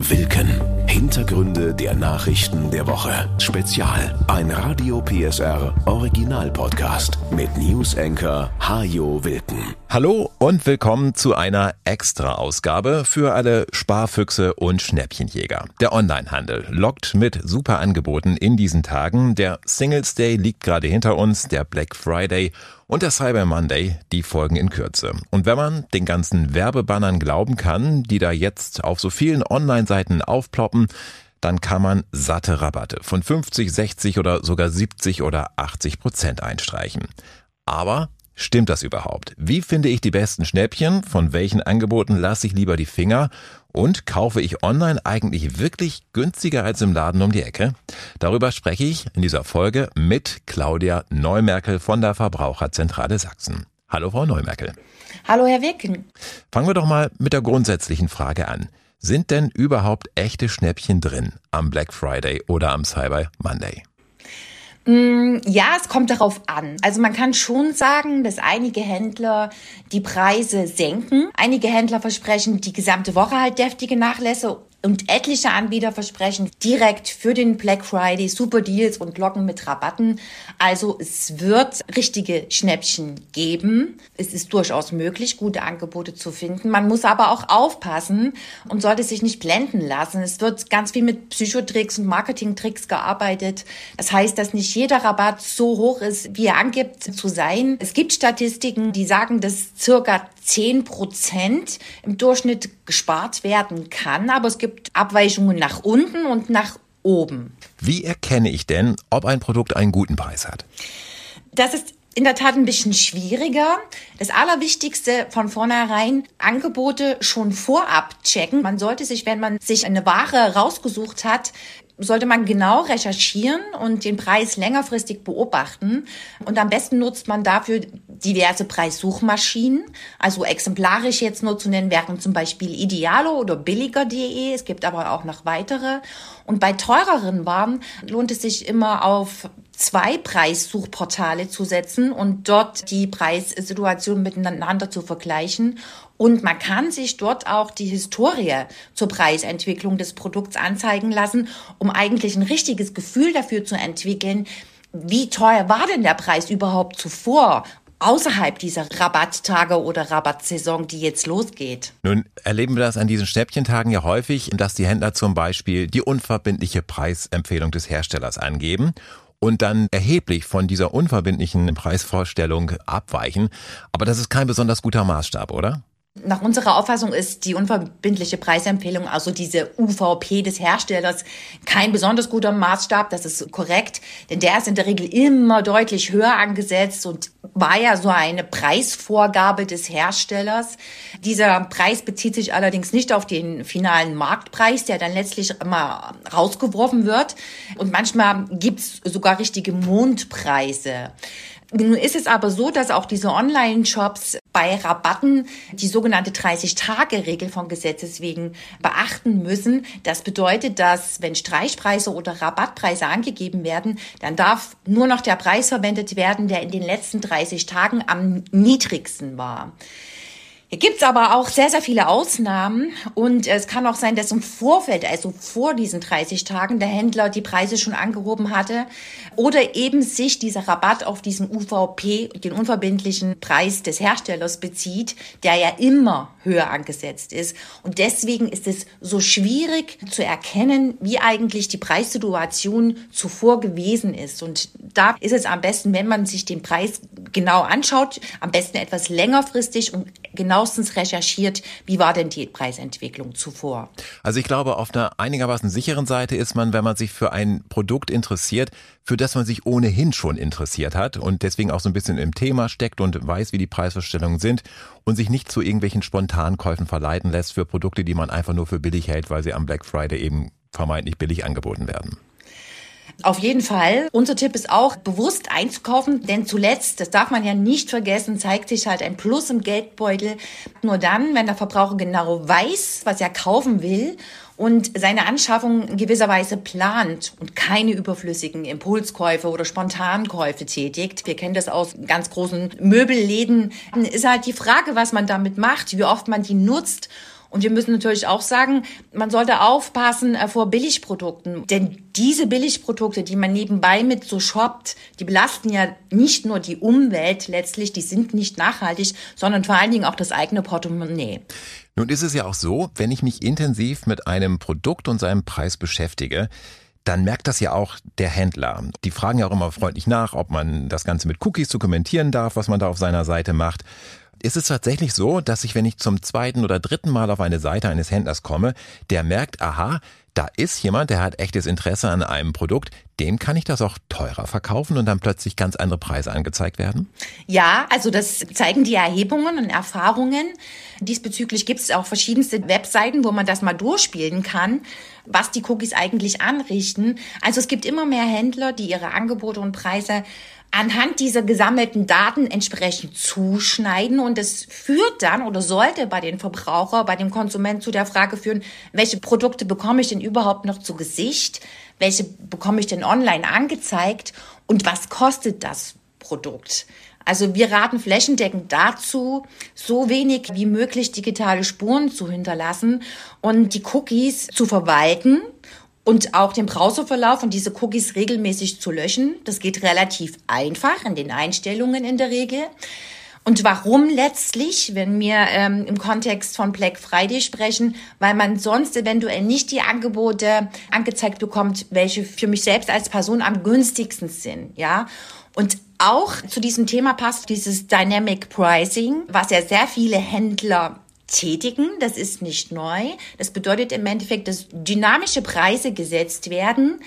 Wilken. Hintergründe der Nachrichten der Woche. Spezial. Ein Radio PSR Original Podcast mit News Anchor Hajo Wilken. Hallo und willkommen zu einer Extra-Ausgabe für alle Sparfüchse und Schnäppchenjäger. Der Onlinehandel lockt mit super Angeboten in diesen Tagen. Der Singles Day liegt gerade hinter uns, der Black Friday und der Cyber Monday, die folgen in Kürze. Und wenn man den ganzen Werbebannern glauben kann, die da jetzt auf so vielen Online-Seiten aufploppen, dann kann man satte Rabatte von 50, 60 oder sogar 70 oder 80 Prozent einstreichen. Aber Stimmt das überhaupt? Wie finde ich die besten Schnäppchen? Von welchen Angeboten lasse ich lieber die Finger? Und kaufe ich online eigentlich wirklich günstiger als im Laden um die Ecke? Darüber spreche ich in dieser Folge mit Claudia Neumerkel von der Verbraucherzentrale Sachsen. Hallo Frau Neumerkel. Hallo Herr Wicken. Fangen wir doch mal mit der grundsätzlichen Frage an. Sind denn überhaupt echte Schnäppchen drin am Black Friday oder am Cyber Monday? Mm, ja, es kommt darauf an. Also man kann schon sagen, dass einige Händler die Preise senken. Einige Händler versprechen die gesamte Woche halt deftige Nachlässe und etliche Anbieter versprechen direkt für den Black Friday Super Deals und Locken mit Rabatten. Also es wird richtige Schnäppchen geben. Es ist durchaus möglich, gute Angebote zu finden. Man muss aber auch aufpassen und sollte sich nicht blenden lassen. Es wird ganz viel mit Psychotricks und Marketingtricks gearbeitet. Das heißt, dass nicht jeder Rabatt so hoch ist, wie er angibt zu sein. Es gibt Statistiken, die sagen, dass circa 10 Prozent im Durchschnitt gespart werden kann. Aber es gibt Abweichungen nach unten und nach oben. Wie erkenne ich denn, ob ein Produkt einen guten Preis hat? Das ist in der Tat ein bisschen schwieriger. Das Allerwichtigste von vornherein, Angebote schon vorab checken. Man sollte sich, wenn man sich eine Ware rausgesucht hat, sollte man genau recherchieren und den Preis längerfristig beobachten. Und am besten nutzt man dafür diverse Preissuchmaschinen. Also exemplarisch jetzt nur zu nennen wären zum Beispiel Idealo oder billiger.de. Es gibt aber auch noch weitere. Und bei teureren Waren lohnt es sich immer auf zwei Preissuchportale zu setzen und dort die Preissituation miteinander zu vergleichen. Und man kann sich dort auch die Historie zur Preisentwicklung des Produkts anzeigen lassen, um eigentlich ein richtiges Gefühl dafür zu entwickeln, wie teuer war denn der Preis überhaupt zuvor? außerhalb dieser Rabatttage oder Rabattsaison, die jetzt losgeht. Nun erleben wir das an diesen Schnäppchentagen ja häufig, dass die Händler zum Beispiel die unverbindliche Preisempfehlung des Herstellers angeben und dann erheblich von dieser unverbindlichen Preisvorstellung abweichen. Aber das ist kein besonders guter Maßstab, oder? Nach unserer Auffassung ist die unverbindliche Preisempfehlung, also diese UVP des Herstellers, kein besonders guter Maßstab. Das ist korrekt, denn der ist in der Regel immer deutlich höher angesetzt und war ja so eine Preisvorgabe des Herstellers. Dieser Preis bezieht sich allerdings nicht auf den finalen Marktpreis, der dann letztlich immer rausgeworfen wird. Und manchmal gibt's sogar richtige Mondpreise. Nun ist es aber so, dass auch diese Online-Shops bei Rabatten die sogenannte 30-Tage-Regel von Gesetzes wegen beachten müssen. Das bedeutet, dass wenn Streichpreise oder Rabattpreise angegeben werden, dann darf nur noch der Preis verwendet werden, der in den letzten 30 Tagen am niedrigsten war. Hier gibt's aber auch sehr, sehr viele Ausnahmen und es kann auch sein, dass im Vorfeld, also vor diesen 30 Tagen, der Händler die Preise schon angehoben hatte oder eben sich dieser Rabatt auf diesen UVP, den unverbindlichen Preis des Herstellers bezieht, der ja immer höher angesetzt ist. Und deswegen ist es so schwierig zu erkennen, wie eigentlich die Preissituation zuvor gewesen ist. Und da ist es am besten, wenn man sich den Preis genau anschaut, am besten etwas längerfristig und genauestens recherchiert, wie war denn die Preisentwicklung zuvor. Also ich glaube, auf einer einigermaßen sicheren Seite ist man, wenn man sich für ein Produkt interessiert, für das man sich ohnehin schon interessiert hat und deswegen auch so ein bisschen im Thema steckt und weiß, wie die Preisvorstellungen sind und sich nicht zu irgendwelchen Spontankäufen verleiten lässt für Produkte, die man einfach nur für billig hält, weil sie am Black Friday eben vermeintlich billig angeboten werden. Auf jeden Fall. Unser Tipp ist auch, bewusst einzukaufen, denn zuletzt, das darf man ja nicht vergessen, zeigt sich halt ein Plus im Geldbeutel. Nur dann, wenn der Verbraucher genau weiß, was er kaufen will und seine Anschaffung gewisserweise plant und keine überflüssigen Impulskäufe oder Spontankäufe tätigt. Wir kennen das aus ganz großen Möbelläden. Ist halt die Frage, was man damit macht, wie oft man die nutzt Und wir müssen natürlich auch sagen, man sollte aufpassen äh, vor Billigprodukten. Denn diese Billigprodukte, die man nebenbei mit so shoppt, die belasten ja nicht nur die Umwelt letztlich, die sind nicht nachhaltig, sondern vor allen Dingen auch das eigene Portemonnaie. Nun ist es ja auch so, wenn ich mich intensiv mit einem Produkt und seinem Preis beschäftige, dann merkt das ja auch der Händler. Die fragen ja auch immer freundlich nach, ob man das Ganze mit Cookies dokumentieren darf, was man da auf seiner Seite macht ist es tatsächlich so, dass ich, wenn ich zum zweiten oder dritten Mal auf eine Seite eines Händlers komme, der merkt, aha, da ist jemand, der hat echtes Interesse an einem Produkt, dem kann ich das auch teurer verkaufen und dann plötzlich ganz andere Preise angezeigt werden? Ja, also das zeigen die Erhebungen und Erfahrungen. Diesbezüglich gibt es auch verschiedenste Webseiten, wo man das mal durchspielen kann, was die Cookies eigentlich anrichten. Also es gibt immer mehr Händler, die ihre Angebote und Preise anhand dieser gesammelten Daten entsprechend zuschneiden. Und es führt dann oder sollte bei den Verbraucher, bei dem Konsument zu der Frage führen, welche Produkte bekomme ich denn überhaupt noch zu Gesicht, welche bekomme ich denn online angezeigt? Und was kostet das Produkt. Also wir raten flächendeckend dazu, so wenig wie möglich digitale Spuren zu hinterlassen und die Cookies zu verwalten und auch den Browserverlauf und diese Cookies regelmäßig zu löschen. Das geht relativ einfach in den Einstellungen in der Regel. Und warum letztlich, wenn wir ähm, im Kontext von Black Friday sprechen, weil man sonst eventuell nicht die Angebote angezeigt bekommt, welche für mich selbst als Person am günstigsten sind, ja. Und auch zu diesem Thema passt dieses Dynamic Pricing, was ja sehr viele Händler tätigen. Das ist nicht neu. Das bedeutet im Endeffekt, dass dynamische Preise gesetzt werden,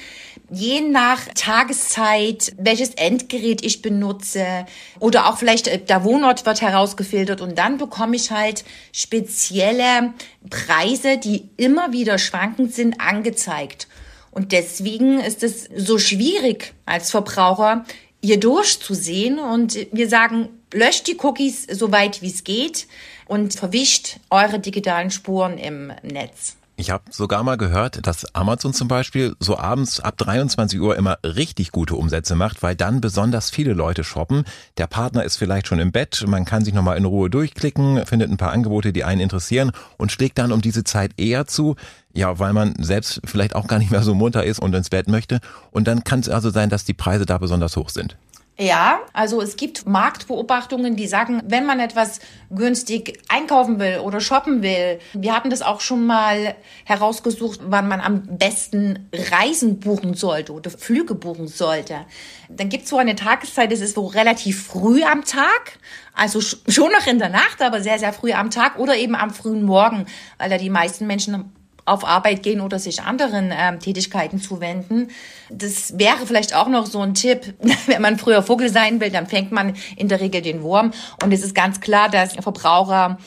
je nach Tageszeit, welches Endgerät ich benutze oder auch vielleicht äh, der Wohnort wird herausgefiltert und dann bekomme ich halt spezielle Preise, die immer wieder schwankend sind, angezeigt. Und deswegen ist es so schwierig als Verbraucher, hier durchzusehen und wir sagen, löscht die Cookies so weit wie es geht und verwischt eure digitalen Spuren im Netz. Ich habe sogar mal gehört, dass Amazon zum Beispiel so abends ab 23 Uhr immer richtig gute Umsätze macht, weil dann besonders viele Leute shoppen. Der Partner ist vielleicht schon im Bett, man kann sich nochmal in Ruhe durchklicken, findet ein paar Angebote, die einen interessieren und schlägt dann um diese Zeit eher zu. Ja, weil man selbst vielleicht auch gar nicht mehr so munter ist und ins Bett möchte. Und dann kann es also sein, dass die Preise da besonders hoch sind. Ja, also es gibt Marktbeobachtungen, die sagen, wenn man etwas günstig einkaufen will oder shoppen will, wir hatten das auch schon mal herausgesucht, wann man am besten Reisen buchen sollte oder Flüge buchen sollte. Dann gibt es so eine Tageszeit, das ist so relativ früh am Tag, also schon noch in der Nacht, aber sehr, sehr früh am Tag oder eben am frühen Morgen, weil da die meisten Menschen auf Arbeit gehen oder sich anderen ähm, Tätigkeiten zuwenden. Das wäre vielleicht auch noch so ein Tipp. Wenn man früher Vogel sein will, dann fängt man in der Regel den Wurm. Und es ist ganz klar, dass Verbraucher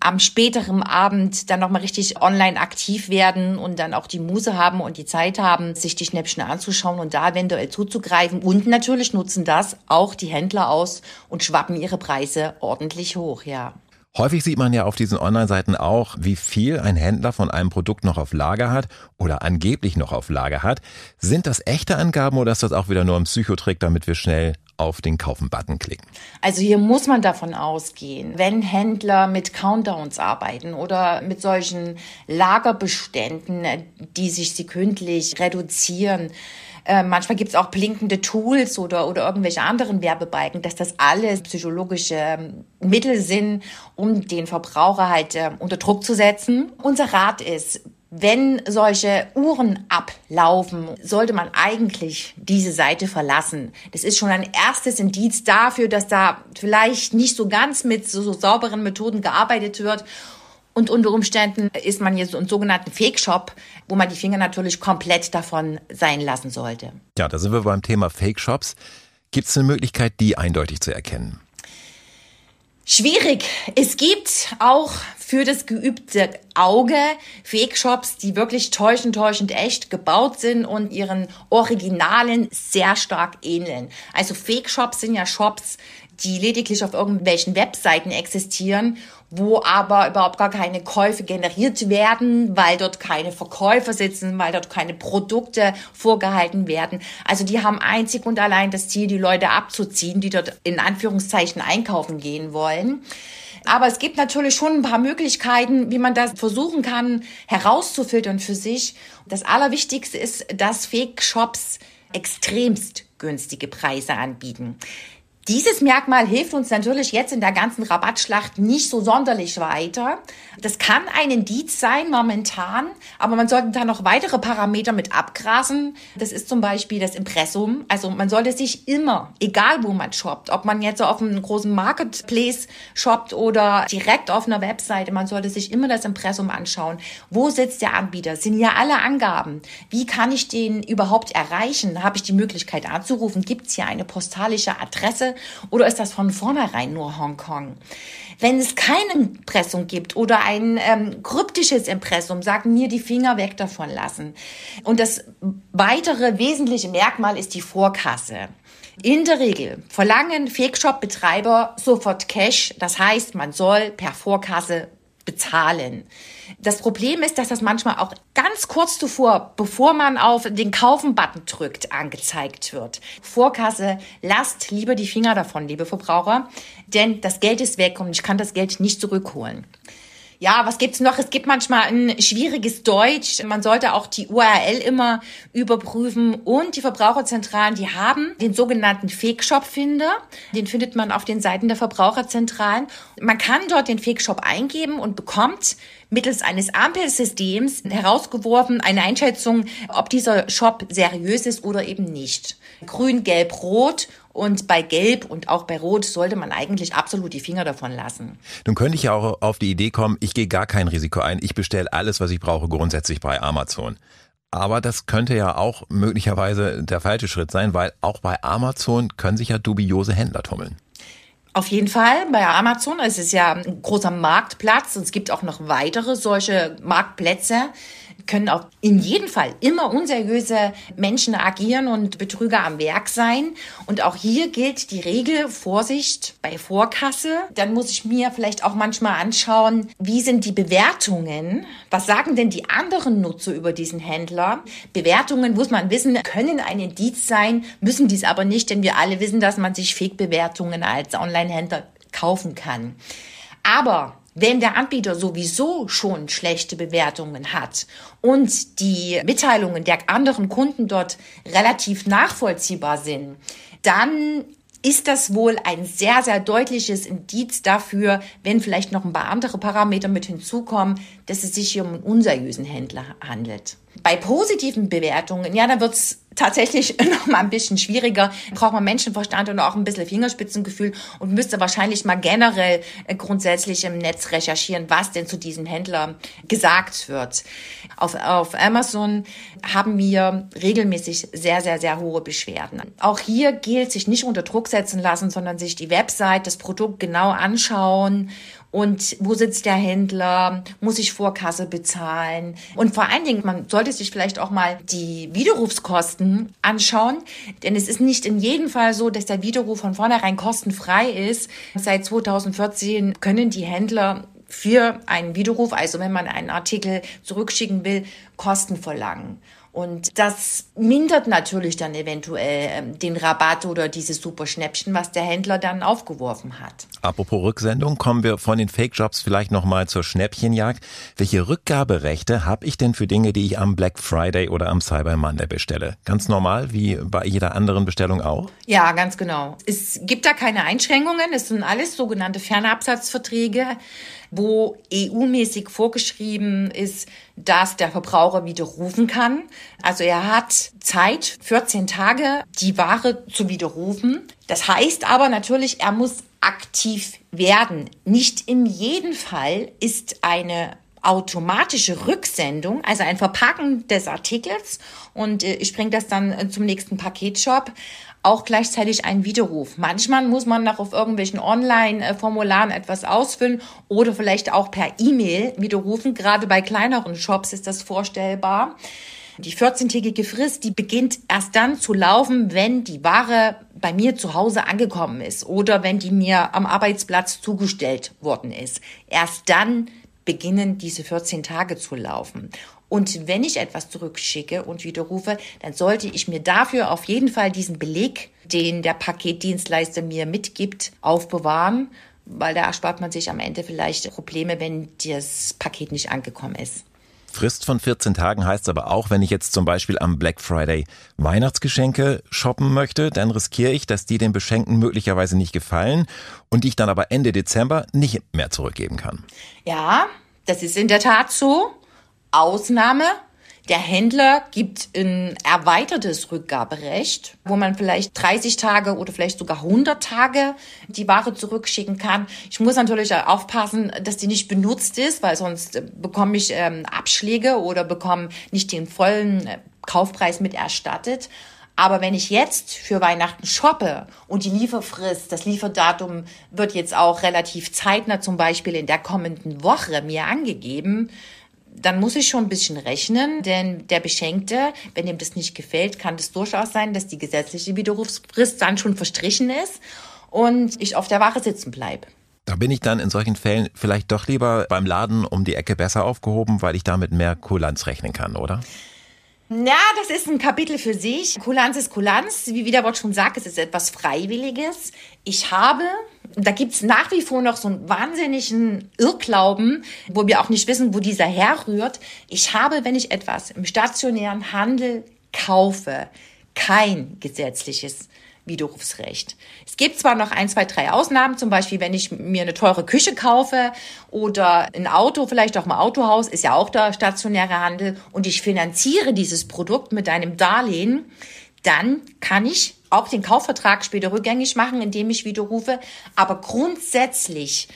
am späteren Abend dann nochmal richtig online aktiv werden und dann auch die Muse haben und die Zeit haben, sich die Schnäppchen anzuschauen und da eventuell zuzugreifen. Und natürlich nutzen das auch die Händler aus und schwappen ihre Preise ordentlich hoch, ja. Häufig sieht man ja auf diesen Online-Seiten auch, wie viel ein Händler von einem Produkt noch auf Lager hat oder angeblich noch auf Lager hat. Sind das echte Angaben oder ist das auch wieder nur ein Psychotrick, damit wir schnell auf den Kaufen-Button klicken? Also hier muss man davon ausgehen, wenn Händler mit Countdowns arbeiten oder mit solchen Lagerbeständen, die sich sekündlich reduzieren, äh, manchmal gibt es auch blinkende Tools oder, oder irgendwelche anderen Werbebalken, dass das alles psychologische ähm, Mittel sind, um den Verbraucher halt äh, unter Druck zu setzen. Unser Rat ist, wenn solche Uhren ablaufen, sollte man eigentlich diese Seite verlassen. Das ist schon ein erstes Indiz dafür, dass da vielleicht nicht so ganz mit so, so sauberen Methoden gearbeitet wird und unter Umständen ist man jetzt so einen sogenannten Fake-Shop, wo man die Finger natürlich komplett davon sein lassen sollte. Ja, da sind wir beim Thema Fake-Shops. Gibt es eine Möglichkeit, die eindeutig zu erkennen? Schwierig. Es gibt auch für das geübte Auge Fake-Shops, die wirklich täuschend, täuschend echt gebaut sind und ihren Originalen sehr stark ähneln. Also Fake-Shops sind ja Shops, die lediglich auf irgendwelchen Webseiten existieren, wo aber überhaupt gar keine Käufe generiert werden, weil dort keine Verkäufer sitzen, weil dort keine Produkte vorgehalten werden. Also die haben einzig und allein das Ziel, die Leute abzuziehen, die dort in Anführungszeichen einkaufen gehen wollen. Aber es gibt natürlich schon ein paar Möglichkeiten, wie man das versuchen kann, herauszufiltern für sich. Das Allerwichtigste ist, dass Fake-Shops extremst günstige Preise anbieten. Dieses Merkmal hilft uns natürlich jetzt in der ganzen Rabattschlacht nicht so sonderlich weiter. Das kann ein Indiz sein momentan, aber man sollte da noch weitere Parameter mit abgrasen. Das ist zum Beispiel das Impressum. Also man sollte sich immer, egal wo man shoppt, ob man jetzt auf einem großen Marketplace shoppt oder direkt auf einer Webseite, man sollte sich immer das Impressum anschauen. Wo sitzt der Anbieter? Sind hier alle Angaben? Wie kann ich den überhaupt erreichen? Habe ich die Möglichkeit anzurufen? Gibt es hier eine postalische Adresse? Oder ist das von vornherein nur Hongkong? Wenn es keine Impressum gibt oder ein ähm, kryptisches Impressum, sagen mir die Finger weg davon lassen. Und das weitere wesentliche Merkmal ist die Vorkasse. In der Regel verlangen Fake-Shop-Betreiber sofort Cash. Das heißt, man soll per Vorkasse bezahlen. Das Problem ist, dass das manchmal auch ganz kurz zuvor, bevor man auf den Kaufen-Button drückt, angezeigt wird. Vorkasse, lasst lieber die Finger davon, liebe Verbraucher, denn das Geld ist weg und ich kann das Geld nicht zurückholen. Ja, was gibt's noch? Es gibt manchmal ein schwieriges Deutsch. Man sollte auch die URL immer überprüfen. Und die Verbraucherzentralen, die haben den sogenannten Fake-Shop-Finder. Den findet man auf den Seiten der Verbraucherzentralen. Man kann dort den Fake-Shop eingeben und bekommt mittels eines Ampelsystems herausgeworfen eine Einschätzung, ob dieser Shop seriös ist oder eben nicht. Grün, Gelb, Rot und bei Gelb und auch bei Rot sollte man eigentlich absolut die Finger davon lassen. Nun könnte ich ja auch auf die Idee kommen, ich gehe gar kein Risiko ein, ich bestelle alles, was ich brauche, grundsätzlich bei Amazon. Aber das könnte ja auch möglicherweise der falsche Schritt sein, weil auch bei Amazon können sich ja dubiose Händler tummeln. Auf jeden Fall bei Amazon. Es ist ja ein großer Marktplatz und es gibt auch noch weitere solche Marktplätze können auch in jedem Fall immer unseriöse Menschen agieren und Betrüger am Werk sein. Und auch hier gilt die Regel Vorsicht bei Vorkasse. Dann muss ich mir vielleicht auch manchmal anschauen, wie sind die Bewertungen? Was sagen denn die anderen Nutzer über diesen Händler? Bewertungen, muss man wissen, können ein Indiz sein, müssen dies aber nicht, denn wir alle wissen, dass man sich Fake-Bewertungen als Online-Händler kaufen kann. Aber wenn der Anbieter sowieso schon schlechte Bewertungen hat und die Mitteilungen der anderen Kunden dort relativ nachvollziehbar sind, dann ist das wohl ein sehr, sehr deutliches Indiz dafür, wenn vielleicht noch ein paar andere Parameter mit hinzukommen, dass es sich hier um einen unseriösen Händler handelt. Bei positiven Bewertungen, ja, da wird's tatsächlich noch mal ein bisschen schwieriger. Braucht man Menschenverstand und auch ein bisschen Fingerspitzengefühl und müsste wahrscheinlich mal generell äh, grundsätzlich im Netz recherchieren, was denn zu diesem Händler gesagt wird. Auf, auf Amazon haben wir regelmäßig sehr, sehr, sehr hohe Beschwerden. Auch hier gilt, sich nicht unter Druck setzen lassen, sondern sich die Website, das Produkt genau anschauen und wo sitzt der Händler, muss ich Vorkasse bezahlen und vor allen Dingen, man sollte sich vielleicht auch mal die Widerrufskosten anschauen, denn es ist nicht in jedem Fall so, dass der Widerruf von vornherein kostenfrei ist. Seit 2014 können die Händler für einen Widerruf, also wenn man einen Artikel zurückschicken will, Kosten verlangen. Und das mindert natürlich dann eventuell ähm, den Rabatt oder dieses super Schnäppchen, was der Händler dann aufgeworfen hat. Apropos Rücksendung, kommen wir von den Fake-Jobs vielleicht nochmal zur Schnäppchenjagd. Welche Rückgaberechte habe ich denn für Dinge, die ich am Black Friday oder am Cyber Monday bestelle? Ganz normal, wie bei jeder anderen Bestellung auch? Ja, ganz genau. Es gibt da keine Einschränkungen. Es sind alles sogenannte Fernabsatzverträge wo EU-mäßig vorgeschrieben ist, dass der Verbraucher widerrufen kann. Also er hat Zeit, 14 Tage, die Ware zu widerrufen. Das heißt aber natürlich, er muss aktiv werden. Nicht in jedem Fall ist eine automatische Rücksendung, also ein Verpacken des Artikels und äh, ich bringe das dann äh, zum nächsten Paketshop, auch gleichzeitig ein Widerruf. Manchmal muss man noch auf irgendwelchen Online-Formularen etwas ausfüllen oder vielleicht auch per E-Mail widerrufen. Gerade bei kleineren Shops ist das vorstellbar. Die 14-tägige Frist, die beginnt erst dann zu laufen, wenn die Ware bei mir zu Hause angekommen ist oder wenn die mir am Arbeitsplatz zugestellt worden ist. Erst dann beginnen diese 14 Tage zu laufen. Und wenn ich etwas zurückschicke und widerrufe, dann sollte ich mir dafür auf jeden Fall diesen Beleg, den der Paketdienstleister mir mitgibt, aufbewahren weil da erspart man sich am Ende vielleicht Probleme, wenn das Paket nicht angekommen ist. Frist von 14 Tagen heißt aber auch, wenn ich jetzt zum Beispiel am Black Friday Weihnachtsgeschenke shoppen möchte, dann riskiere ich, dass die den Beschenkten möglicherweise nicht gefallen und die ich dann aber Ende Dezember nicht mehr zurückgeben kann. Ja, das ist in der Tat so. Ausnahme der Händler gibt ein erweitertes Rückgaberecht, wo man vielleicht 30 Tage oder vielleicht sogar 100 Tage die Ware zurückschicken kann. Ich muss natürlich aufpassen, dass die nicht benutzt ist, weil sonst bekomme ich ähm, Abschläge oder bekomme nicht den vollen äh, Kaufpreis mit erstattet. Aber wenn ich jetzt für Weihnachten shoppe und die Lieferfrist, das Lieferdatum wird jetzt auch relativ zeitnah, zum Beispiel in der kommenden Woche mir angegeben, dann muss ich schon ein bisschen rechnen, denn der Beschenkte, wenn ihm das nicht gefällt, kann es durchaus sein, dass die gesetzliche Widerrufsfrist dann schon verstrichen ist und ich auf der Ware sitzen bleibe. Da bin ich dann in solchen Fällen vielleicht doch lieber beim Laden um die Ecke besser aufgehoben, weil ich damit mehr Kulanz rechnen kann, oder? Ja, das ist ein Kapitel für sich. Kulanz ist Kulanz. Wie der Wort schon sagt, es ist etwas Freiwilliges. Ich habe, da gibt's nach wie vor noch so einen wahnsinnigen Irrglauben, wo wir auch nicht wissen, wo dieser herrührt. Ich habe, wenn ich etwas im stationären Handel kaufe, kein gesetzliches Widerrufsrecht. Es gibt zwar noch ein, zwei, drei Ausnahmen, zum Beispiel, wenn ich mir eine teure Küche kaufe oder ein Auto, vielleicht auch mal Autohaus, ist ja auch der stationäre Handel und ich finanziere dieses Produkt mit einem Darlehen, dann kann ich auch den Kaufvertrag später rückgängig machen, indem ich widerrufe. Aber grundsätzlich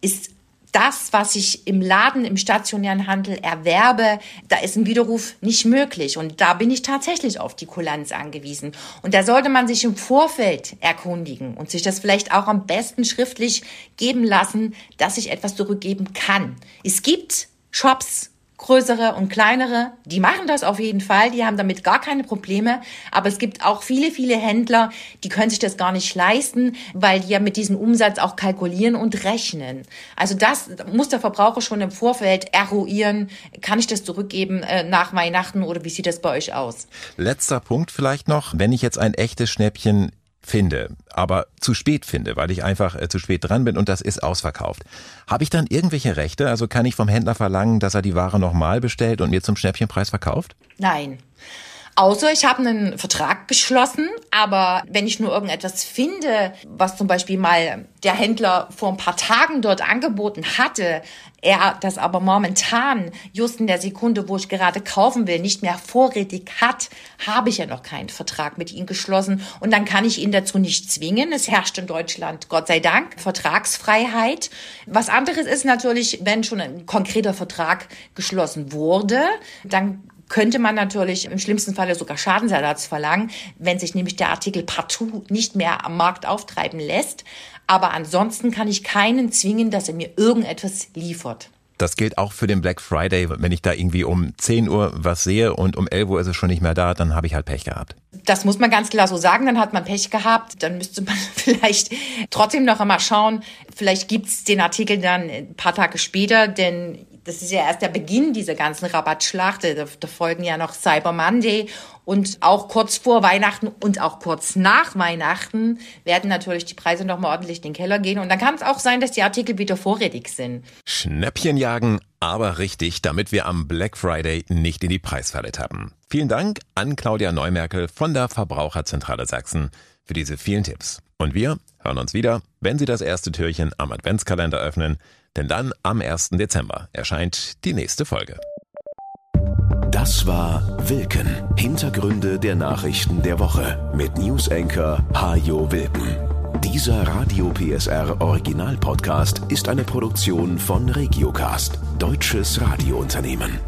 ist das, was ich im Laden, im stationären Handel erwerbe, da ist ein Widerruf nicht möglich. Und da bin ich tatsächlich auf die Kulanz angewiesen. Und da sollte man sich im Vorfeld erkundigen und sich das vielleicht auch am besten schriftlich geben lassen, dass ich etwas zurückgeben kann. Es gibt Shops, größere und kleinere, die machen das auf jeden Fall, die haben damit gar keine Probleme, aber es gibt auch viele, viele Händler, die können sich das gar nicht leisten, weil die ja mit diesem Umsatz auch kalkulieren und rechnen. Also das muss der Verbraucher schon im Vorfeld eruieren, kann ich das zurückgeben äh, nach Weihnachten oder wie sieht das bei euch aus? Letzter Punkt vielleicht noch, wenn ich jetzt ein echtes Schnäppchen finde, aber zu spät finde, weil ich einfach äh, zu spät dran bin und das ist ausverkauft. Habe ich dann irgendwelche Rechte? Also kann ich vom Händler verlangen, dass er die Ware nochmal bestellt und mir zum Schnäppchenpreis verkauft? Nein. Außer ich habe einen Vertrag geschlossen, aber wenn ich nur irgendetwas finde, was zum Beispiel mal der Händler vor ein paar Tagen dort angeboten hatte, er das aber momentan, just in der Sekunde, wo ich gerade kaufen will, nicht mehr vorrätig hat, habe ich ja noch keinen Vertrag mit ihm geschlossen und dann kann ich ihn dazu nicht zwingen. Es herrscht in Deutschland, Gott sei Dank, Vertragsfreiheit. Was anderes ist natürlich, wenn schon ein konkreter Vertrag geschlossen wurde, dann könnte man natürlich im schlimmsten Falle sogar Schadensersatz verlangen, wenn sich nämlich der Artikel partout nicht mehr am Markt auftreiben lässt. Aber ansonsten kann ich keinen zwingen, dass er mir irgendetwas liefert. Das gilt auch für den Black Friday. Wenn ich da irgendwie um 10 Uhr was sehe und um 11 Uhr ist es schon nicht mehr da, dann habe ich halt Pech gehabt. Das muss man ganz klar so sagen. Dann hat man Pech gehabt. Dann müsste man vielleicht trotzdem noch einmal schauen. Vielleicht gibt's den Artikel dann ein paar Tage später, denn das ist ja erst der Beginn dieser ganzen Rabattschlacht. Da, da folgen ja noch Cyber Monday und auch kurz vor Weihnachten und auch kurz nach Weihnachten werden natürlich die Preise nochmal ordentlich in den Keller gehen. Und dann kann es auch sein, dass die Artikel wieder vorrätig sind. Schnäppchen jagen, aber richtig, damit wir am Black Friday nicht in die Preisfalle tappen. Vielen Dank an Claudia Neumerkel von der Verbraucherzentrale Sachsen für diese vielen Tipps. Und wir hören uns wieder, wenn Sie das erste Türchen am Adventskalender öffnen denn dann am 1. Dezember erscheint die nächste Folge. Das war Wilken. Hintergründe der Nachrichten der Woche mit Newsenker Hajo Wilken. Dieser Radio PSR Original Podcast ist eine Produktion von Regiocast, deutsches Radiounternehmen.